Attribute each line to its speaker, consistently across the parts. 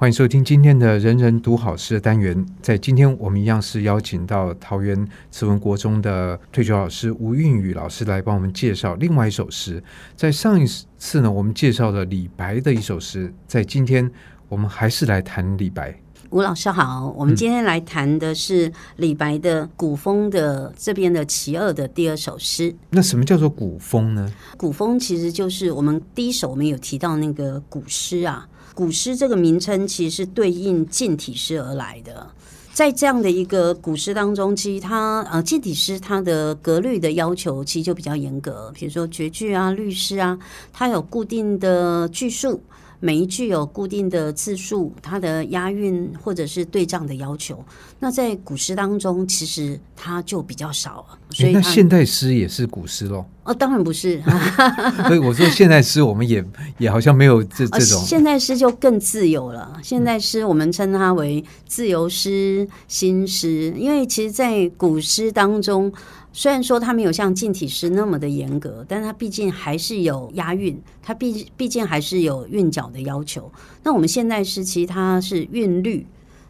Speaker 1: 欢迎收听今天的人人读好诗的单元。在今天，我们一样是邀请到桃园慈文国中的退休老师吴韵宇老师来帮我们介绍另外一首诗。在上一次呢，我们介绍了李白的一首诗。在今天，我们还是来谈李白。
Speaker 2: 吴老师好，我们今天来谈的是李白的古风的这边的其二的第二首诗。
Speaker 1: 那什么叫做古风呢？
Speaker 2: 古风其实就是我们第一首我们有提到那个古诗啊。古诗这个名称其实是对应近体诗而来的，在这样的一个古诗当中，其实它呃近体诗它的格律的要求其实就比较严格，比如说绝句啊、律诗啊，它有固定的句数。每一句有固定的字数，它的押韵或者是对仗的要求。那在古诗当中，其实它就比较少了。所以，
Speaker 1: 那现代诗也是古诗喽？
Speaker 2: 哦，当然不是。
Speaker 1: 所以我说现代诗，我们也也好像没有这这种。
Speaker 2: 现代诗就更自由了。现代诗我们称它为自由诗、新诗，因为其实，在古诗当中。虽然说它没有像近体诗那么的严格，但它毕竟还是有押韵，它毕毕竟还是有韵脚的要求。那我们现代诗其实它是韵律，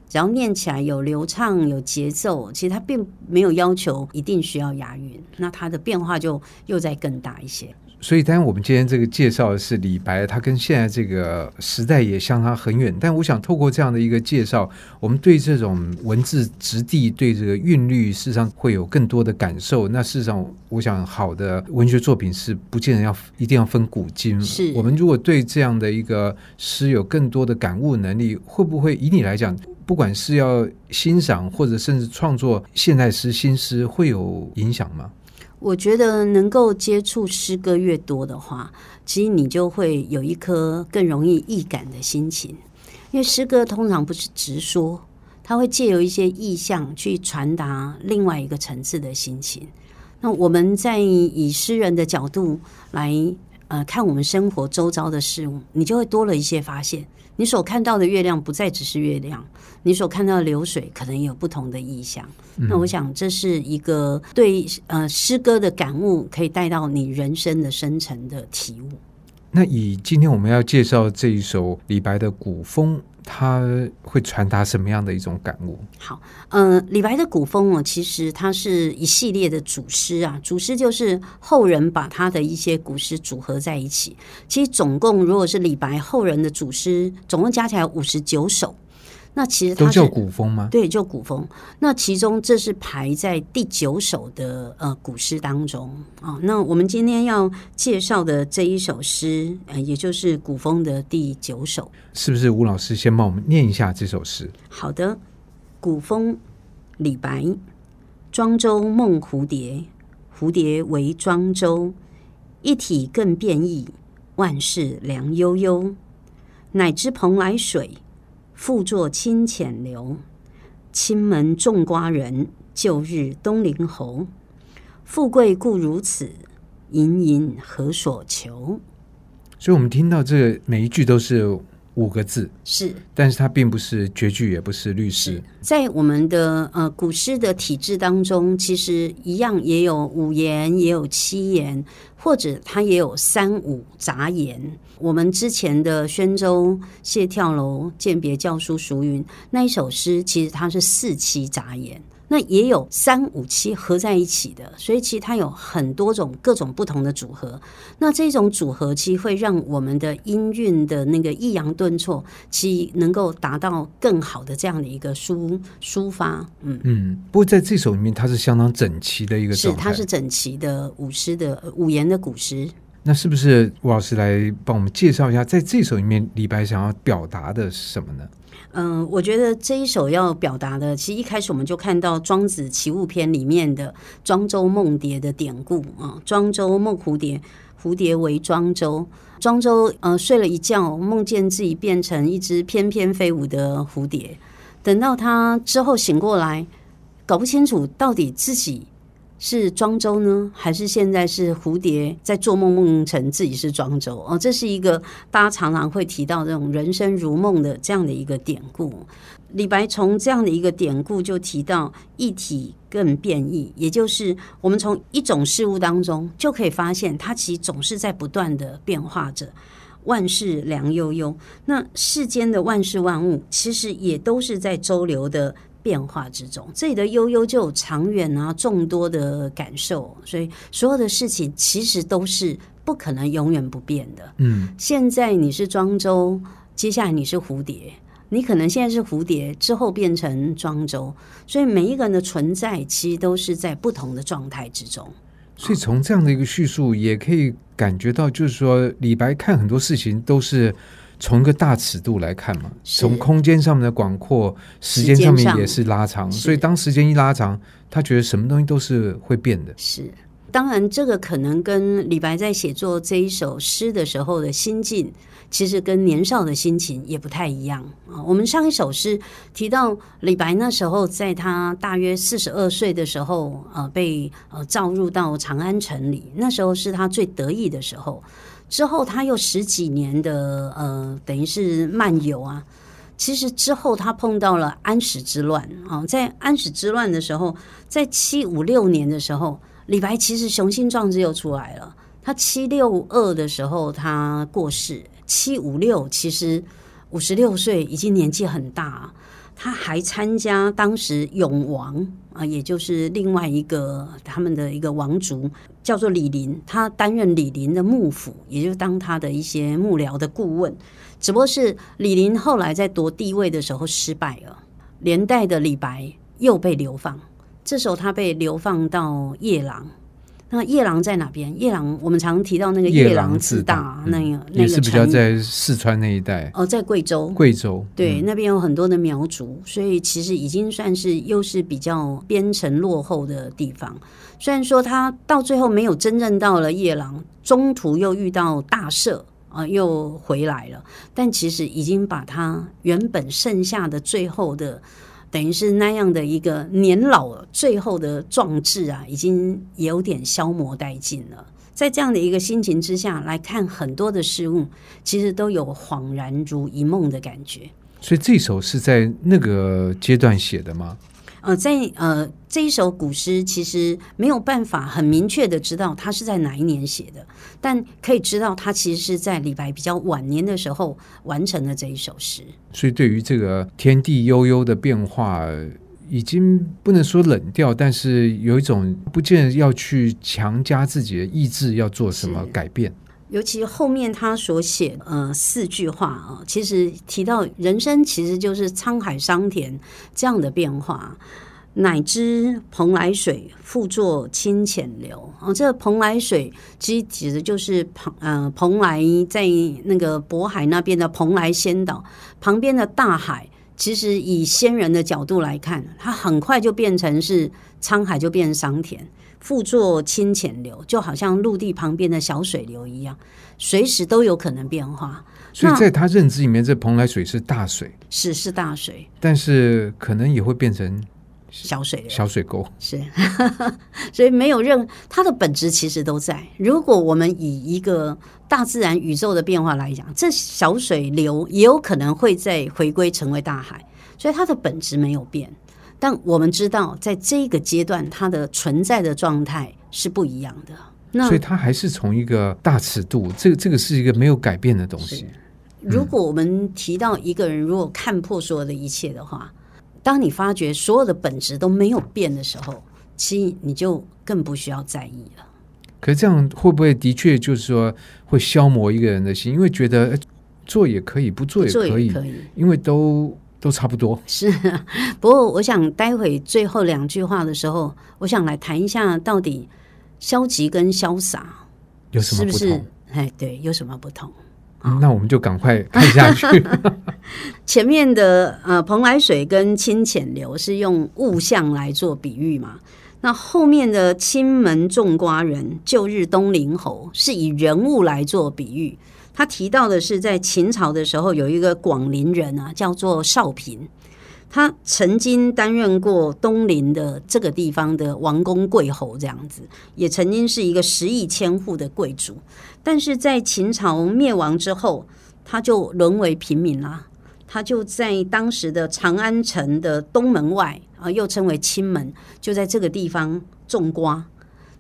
Speaker 2: 只要念起来有流畅、有节奏，其实它并没有要求一定需要押韵，那它的变化就又再更大一些。
Speaker 1: 所以，当然，我们今天这个介绍的是李白，他跟现在这个时代也相差很远。但我想透过这样的一个介绍，我们对这种文字质地、对这个韵律，事实上会有更多的感受。那事实上，我想好的文学作品是不见得要一定要分古今。
Speaker 2: 是
Speaker 1: 我们如果对这样的一个诗有更多的感悟能力，会不会以你来讲，不管是要欣赏或者甚至创作现代诗、新诗，会有影响吗？
Speaker 2: 我觉得能够接触诗歌越多的话，其实你就会有一颗更容易易感的心情。因为诗歌通常不是直说，它会借由一些意象去传达另外一个层次的心情。那我们在以诗人的角度来呃看我们生活周遭的事物，你就会多了一些发现。你所看到的月亮不再只是月亮，你所看到的流水可能也有不同的意象。嗯。那我想这是一个对呃诗歌的感悟，可以带到你人生的深层的体悟。
Speaker 1: 那以今天我们要介绍这一首李白的古风。他会传达什么样的一种感悟？
Speaker 2: 好，嗯，李白的古风哦，其实它是一系列的组诗啊，组诗就是后人把他的一些古诗组合在一起。其实总共如果是李白后人的组诗，总共加起来五十九首。那其实它
Speaker 1: 都叫古风吗？
Speaker 2: 对，就古风。那其中这是排在第九首的呃古诗当中啊、哦。那我们今天要介绍的这一首诗，呃，也就是古风的第九首，
Speaker 1: 是不是吴老师先帮我们念一下这首诗？
Speaker 2: 好的，古风，李白。庄周梦蝴蝶，蝴蝶为庄周，一体更变异，万事凉悠悠。乃知蓬莱水。复作清浅流，青门种瓜人，旧日东陵侯。富贵固如此，盈盈何所求？
Speaker 1: 所以，我们听到这每一句都是五个字，
Speaker 2: 是，
Speaker 1: 但是它并不是绝句，也不是律诗。
Speaker 2: 在我们的呃古诗的体制当中，其实一样也有五言，也有七言，或者它也有三五杂言。我们之前的宣州谢跳楼饯别教书熟云那一首诗，其实它是四七杂言，那也有三五七合在一起的，所以其实它有很多种各种不同的组合。那这种组合其实会让我们的音韵的那个抑扬顿挫，其实能够达到更好的这样的一个抒抒发。嗯
Speaker 1: 嗯，不过在这首里面，它是相当整齐的一个，
Speaker 2: 是它是整齐的五诗的五言的古诗。
Speaker 1: 那是不是吴老师来帮我们介绍一下，在这首里面，李白想要表达的是什么呢？
Speaker 2: 嗯、我觉得这一首要表达的，其实一开始我们就看到《庄子·齐物篇》里面的“庄周梦蝶”的典故啊，“庄周梦蝴蝶，蝴蝶为庄周”。庄周呃睡了一觉，梦见自己变成一只翩翩飞舞的蝴蝶。等到他之后醒过来，搞不清楚到底自己。是庄周呢，还是现在是蝴蝶在做梦梦成自己是庄周？哦，这是一个大家常常会提到这种人生如梦的这样的一个典故。李白从这样的一个典故就提到一体更变异，也就是我们从一种事物当中就可以发现，它其实总是在不断的变化着。万事良悠悠。那世间的万事万物，其实也都是在周流的变化之中。这里的悠悠就有长远啊，众多的感受。所以所有的事情其实都是不可能永远不变的。
Speaker 1: 嗯，
Speaker 2: 现在你是庄周，接下来你是蝴蝶。你可能现在是蝴蝶，之后变成庄周，所以每一个人的存在其实都是在不同的状态之中。
Speaker 1: 所以从这样的一个叙述，也可以感觉到，就是说李白看很多事情都是从一个大尺度来看嘛，从空间上面的广阔，时间上面也是拉长。所以当时间一拉长，他觉得什么东西都是会变的。
Speaker 2: 是，当然这个可能跟李白在写作这一首诗的时候的心境。其实跟年少的心情也不太一样啊。我们上一首诗提到李白那时候，在他大约四十二岁的时候，呃，被呃召入到长安城里，那时候是他最得意的时候。之后他又十几年的呃，等于是漫游啊。其实之后他碰到了安史之乱啊，在安史之乱的时候，在七五六年的时候，李白其实雄心壮志又出来了。他七六二的时候，他过世。七五六，其实五十六岁已经年纪很大，他还参加当时永王啊，也就是另外一个他们的一个王族，叫做李林，他担任李林的幕府，也就当他的一些幕僚的顾问。只不过是李林后来在夺帝位的时候失败了，连带的李白又被流放，这时候他被流放到夜郎。那夜郎在哪边？夜郎，我们常提到那个夜郎自大，那个那个
Speaker 1: 也是比较在四川那一带
Speaker 2: 哦，在贵州，
Speaker 1: 贵州
Speaker 2: 对、嗯、那边有很多的苗族，所以其实已经算是又是比较边城落后的地方。虽然说他到最后没有真正到了夜郎，中途又遇到大赦啊，又回来了，但其实已经把他原本剩下的最后的。等于是那样的一个年老最后的壮志啊，已经有点消磨殆尽了。在这样的一个心情之下来看很多的事物，其实都有恍然如一梦的感觉。
Speaker 1: 所以这首是在那个阶段写的吗？
Speaker 2: 呃，在呃这一首古诗，其实没有办法很明确的知道他是在哪一年写的，但可以知道他其实是在李白比较晚年的时候完成了这一首诗。
Speaker 1: 所以对于这个天地悠悠的变化，已经不能说冷掉，但是有一种不见要去强加自己的意志要做什么改变。
Speaker 2: 尤其后面他所写呃四句话啊，其实提到人生其实就是沧海桑田这样的变化。乃知蓬莱水，复作清浅流。啊，这个蓬莱水其实指的就是蓬呃蓬莱在那个渤海那边的蓬莱仙岛旁边的大海。其实以仙人的角度来看，它很快就变成是沧海，就变成桑田。复作清浅流，就好像陆地旁边的小水流一样，随时都有可能变化。
Speaker 1: 所以在他认知里面，这蓬莱水是大水，
Speaker 2: 是是大水，
Speaker 1: 但是可能也会变成
Speaker 2: 小水流、
Speaker 1: 小水沟。
Speaker 2: 是，所以没有任它的本质其实都在。如果我们以一个大自然宇宙的变化来讲，这小水流也有可能会再回归成为大海，所以它的本质没有变。但我们知道，在这个阶段，它的存在的状态是不一样的。那
Speaker 1: 所以，它还是从一个大尺度，这个这个是一个没有改变的东西。
Speaker 2: 如果我们提到一个人，如果看破所有的一切的话，当你发觉所有的本质都没有变的时候，其实你就更不需要在意了。
Speaker 1: 可是这样会不会的确就是说会消磨一个人的心？因为觉得做也可以，不做也可以，可以，因为都。都差不多
Speaker 2: 是，不过我想待会最后两句话的时候，我想来谈一下到底消极跟潇洒
Speaker 1: 有什么不同？是不是？
Speaker 2: 哎，对，有什么不同？
Speaker 1: 嗯，那我们就赶快看下去。
Speaker 2: 前面的呃，蓬莱水跟清浅流是用物象来做比喻嘛？那后面的青门种瓜人，旧日东陵侯是以人物来做比喻。他提到的是，在秦朝的时候，有一个广陵人啊，叫做少平，他曾经担任过东陵的这个地方的王公贵侯，这样子，也曾经是一个十亿千户的贵族。但是在秦朝灭亡之后，他就沦为平民啦。他就在当时的长安城的东门外啊，又称为青门，就在这个地方种瓜。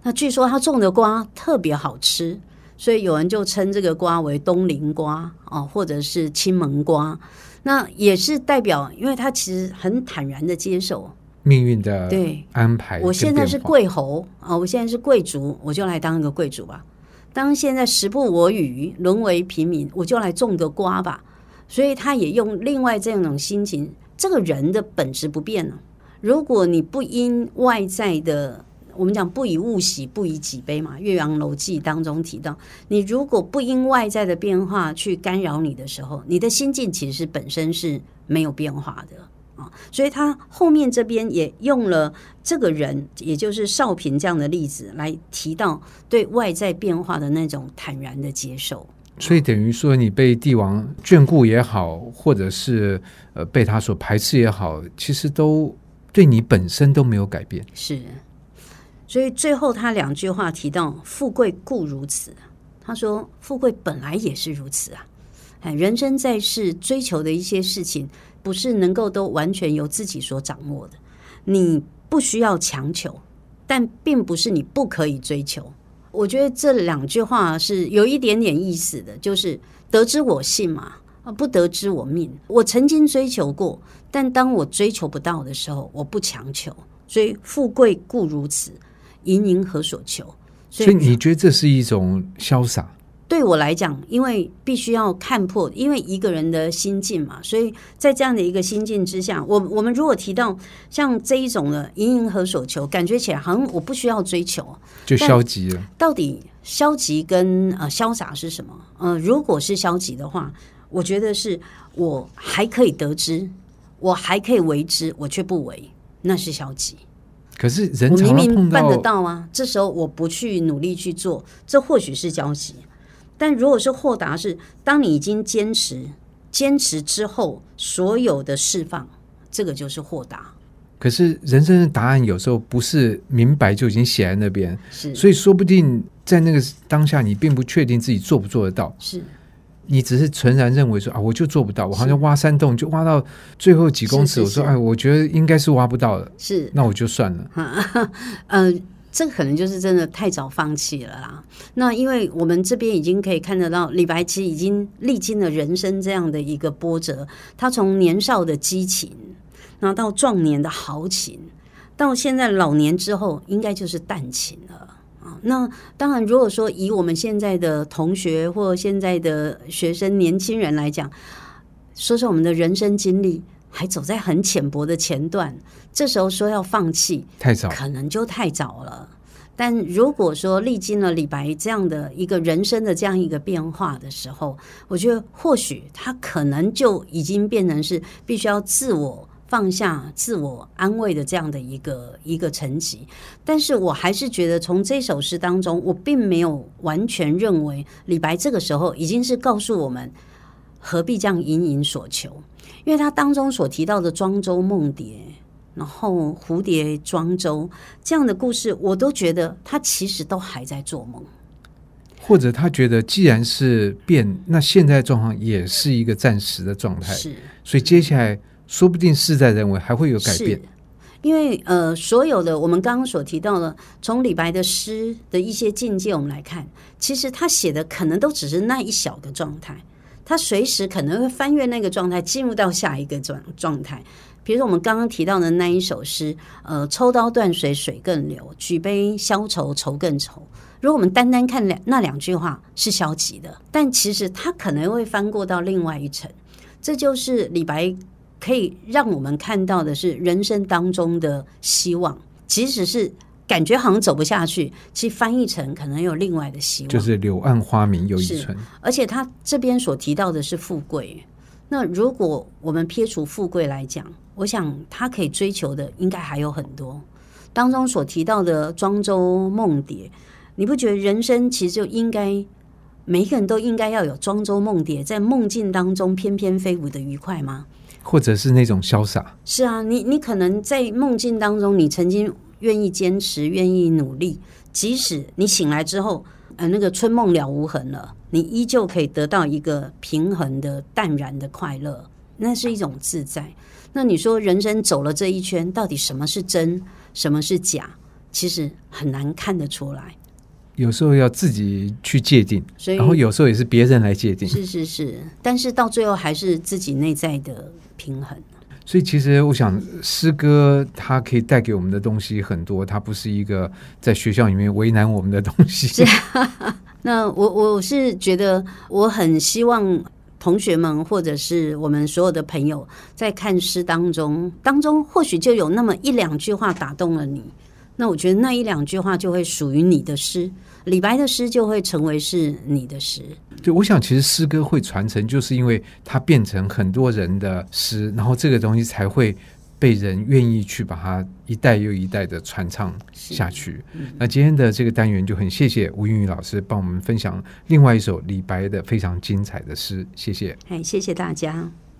Speaker 2: 那据说他种的瓜特别好吃。所以有人就称这个瓜为东林瓜哦，或者是青门瓜。那也是代表，因为他其实很坦然的接受
Speaker 1: 命运的对安排。
Speaker 2: 我现在是贵侯啊，我现在是贵族，我就来当一个贵族吧。当现在时不我与，沦为平民，我就来种个瓜吧。所以他也用另外这样一种心情。这个人的本质不变了。如果你不因外在的，我们讲不以物喜，不以己悲嘛，《岳阳楼记》当中提到，你如果不因外在的变化去干扰你的时候，你的心境其实本身是没有变化的啊。所以他后面这边也用了这个人，也就是少平这样的例子来提到对外在变化的那种坦然的接受。
Speaker 1: 所以等于说，你被帝王眷顾也好，或者是呃被他所排斥也好，其实都对你本身都没有改变。
Speaker 2: 是。所以最后他两句话提到“富贵固如此”，他说：“富贵本来也是如此啊！哎，人生在世追求的一些事情，不是能够都完全由自己所掌握的。你不需要强求，但并不是你不可以追求。我觉得这两句话是有一点点意思的，就是得之我幸嘛，不得之我命。我曾经追求过，但当我追求不到的时候，我不强求。所以富贵固如此。”盈盈何所求？
Speaker 1: 所以你觉得这是一种潇洒？
Speaker 2: 对我来讲，因为必须要看破，因为一个人的心境嘛，所以在这样的一个心境之下，我我们如果提到像这一种的盈盈何所求，感觉起来好像我不需要追求，
Speaker 1: 就消极了。
Speaker 2: 到底消极跟呃潇洒是什么？呃，如果是消极的话，我觉得是我还可以得知，我还可以为之，我却不为，那是消极。
Speaker 1: 可是人
Speaker 2: 我明明办得到啊，这时候我不去努力去做，这或许是焦急。但如果是豁达，是当你已经坚持，坚持之后所有的释放，这个就是豁达。
Speaker 1: 可是人生的答案有时候不是明白就已经写在那边，
Speaker 2: 是，
Speaker 1: 所以说不定在那个当下，你并不确定自己做不做得到。
Speaker 2: 是。
Speaker 1: 你只是纯然认为说啊，我就做不到，我好像挖山洞就挖到最后几公尺，我说哎，我觉得应该是挖不到了，
Speaker 2: 是，
Speaker 1: 那我就算了。
Speaker 2: 嗯、呃，这个可能就是真的太早放弃了啦。那因为我们这边已经可以看得到，李白其实已经历经了人生这样的一个波折，他从年少的激情，然后到壮年的豪情，到现在老年之后，应该就是淡情了。那当然，如果说以我们现在的同学或现在的学生、年轻人来讲，说说我们的人生经历还走在很浅薄的前段，这时候说要放弃，
Speaker 1: 太早，
Speaker 2: 可能就太早了。但如果说历经了李白这样的一个人生的这样一个变化的时候，我觉得或许他可能就已经变成是必须要自我。放下自我安慰的这样的一个一个层级，但是我还是觉得从这首诗当中，我并没有完全认为李白这个时候已经是告诉我们何必这样隐隐所求，因为他当中所提到的庄周梦蝶，然后蝴蝶庄周这样的故事，我都觉得他其实都还在做梦，
Speaker 1: 或者他觉得既然是变，那现在状况也是一个暂时的状态，
Speaker 2: 是，
Speaker 1: 所以接下来。说不定事在人为，还会有改变。
Speaker 2: 因为呃，所有的我们刚刚所提到的，从李白的诗的一些境界，我们来看，其实他写的可能都只是那一小个状态，他随时可能会翻越那个状态，进入到下一个状状态。比如说我们刚刚提到的那一首诗，呃，抽刀断水水更流，举杯消愁愁更愁。如果我们单单看两那两句话是消极的，但其实他可能会翻过到另外一层，这就是李白。可以让我们看到的是人生当中的希望，即使是感觉好像走不下去，其实翻译成可能有另外的希望，
Speaker 1: 就是柳暗花明又一村。
Speaker 2: 而且他这边所提到的是富贵，那如果我们撇除富贵来讲，我想他可以追求的应该还有很多。当中所提到的庄周梦蝶，你不觉得人生其实就应该每一个人都应该要有庄周梦蝶，在梦境当中翩翩飞舞的愉快吗？
Speaker 1: 或者是那种潇洒，
Speaker 2: 是啊，你你可能在梦境当中，你曾经愿意坚持，愿意努力，即使你醒来之后，呃，那个春梦了无痕了，你依旧可以得到一个平衡的、淡然的快乐，那是一种自在。那你说人生走了这一圈，到底什么是真，什么是假？其实很难看得出来。
Speaker 1: 有时候要自己去界定，然后有时候也是别人来界定。
Speaker 2: 是是是，但是到最后还是自己内在的平衡。
Speaker 1: 所以其实我想，诗歌它可以带给我们的东西很多，它不是一个在学校里面为难我们的东西。
Speaker 2: 是啊，那我我是觉得，我很希望同学们或者是我们所有的朋友，在看诗当中，当中或许就有那么一两句话打动了你。那我觉得那一两句话就会属于你的诗。李白的诗就会成为是你的诗。
Speaker 1: 对，我想其实诗歌会传承，就是因为它变成很多人的诗，然后这个东西才会被人愿意去把它一代又一代的传唱下去。嗯、那今天的这个单元就很谢谢吴云宇老师帮我们分享另外一首李白的非常精彩的诗，谢谢。
Speaker 2: 哎，谢谢大家。